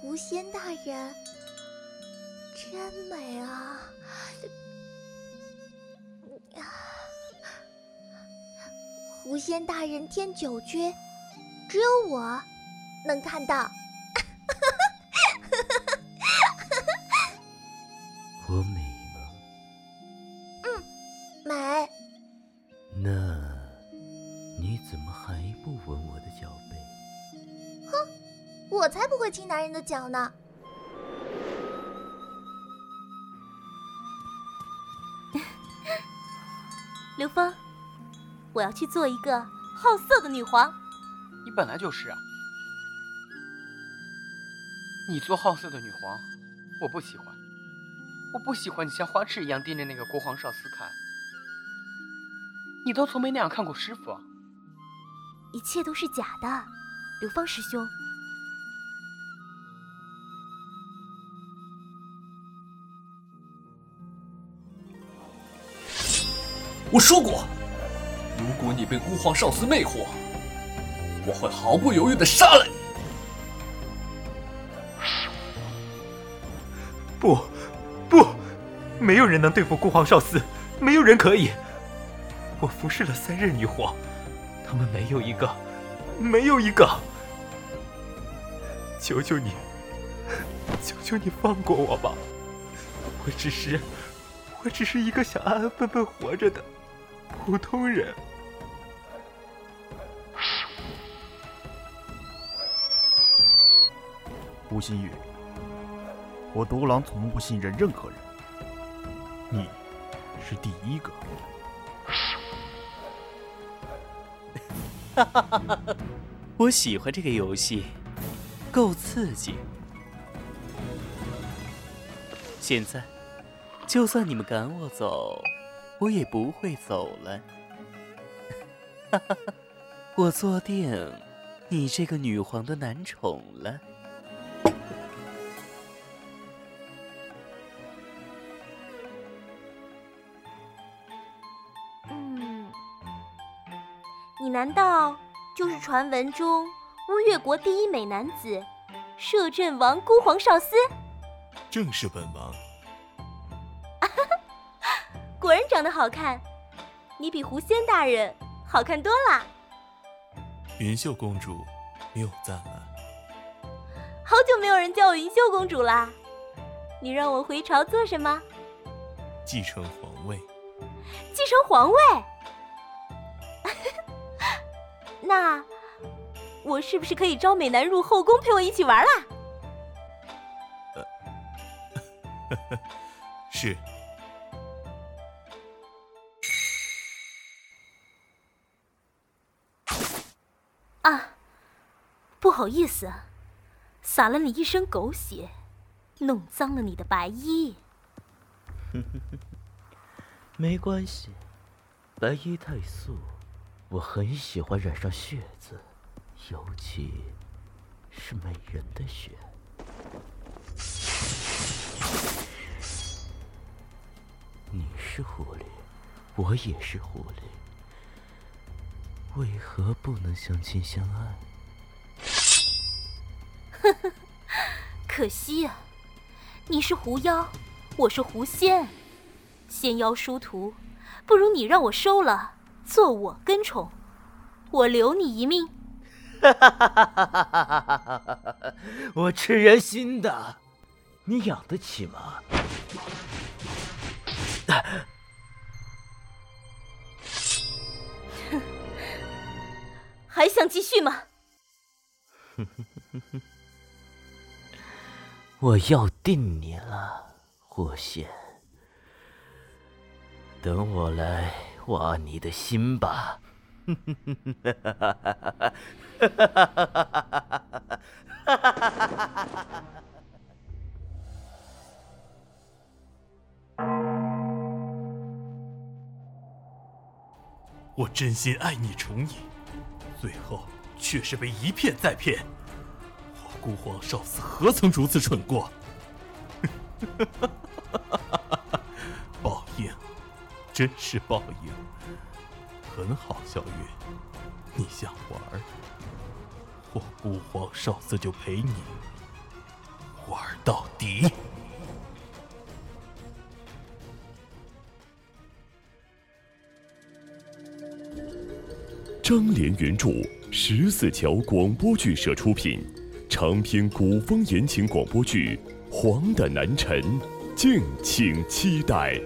狐仙大人真美啊！狐仙大人天九绝，只有我能看到。我美吗？嗯，美。那你怎么还不吻我的脚背？哼，我才不会亲男人的脚呢。刘峰，我要去做一个好色的女皇。你本来就是啊！你做好色的女皇，我不喜欢。我不喜欢你像花痴一样盯着那个国皇少司看。你都从没那样看过师傅。一切都是假的，刘芳师兄。我说过，如果你被孤皇少司魅惑，我会毫不犹豫的杀了你。不，不，没有人能对付孤皇少司，没有人可以。我服侍了三任女皇，他们没有一个，没有一个。求求你，求求你放过我吧！我只是，我只是一个想安安分分活着的。普通人，吴新宇，我独狼从不信任任何人，你是第一个。哈哈哈哈我喜欢这个游戏，够刺激。现在，就算你们赶我走。我也不会走了，哈哈哈！我坐定你这个女皇的男宠了。嗯，你难道就是传闻中乌月国第一美男子摄政王孤皇少司？正是本王。长得好看，你比狐仙大人好看多了。云秀公主谬赞了。好久没有人叫我云秀公主啦，你让我回朝做什么？继承皇位。继承皇位？那我是不是可以招美男入后宫陪我一起玩啦？呃，是。啊，不好意思，洒了你一身狗血，弄脏了你的白衣。没关系，白衣太素，我很喜欢染上血渍，尤其是美人的血。你是狐狸，我也是狐狸。为何不能相亲相爱？呵呵，可惜啊！你是狐妖，我是狐仙，仙妖殊途，不如你让我收了，做我跟宠，我留你一命。哈哈哈哈哈哈！我吃人心的，你养得起吗？还想继续吗？我要定你了，霍仙。等我来挖你的心吧。我真心爱你，宠你。最后却是被一骗再骗，我孤皇少司何曾如此蠢过？报应，真是报应。很好，小月，你想玩，我孤皇少司就陪你玩到底。张连原著，十四桥广播剧社出品，长篇古风言情广播剧《黄的南辰》，敬请期待。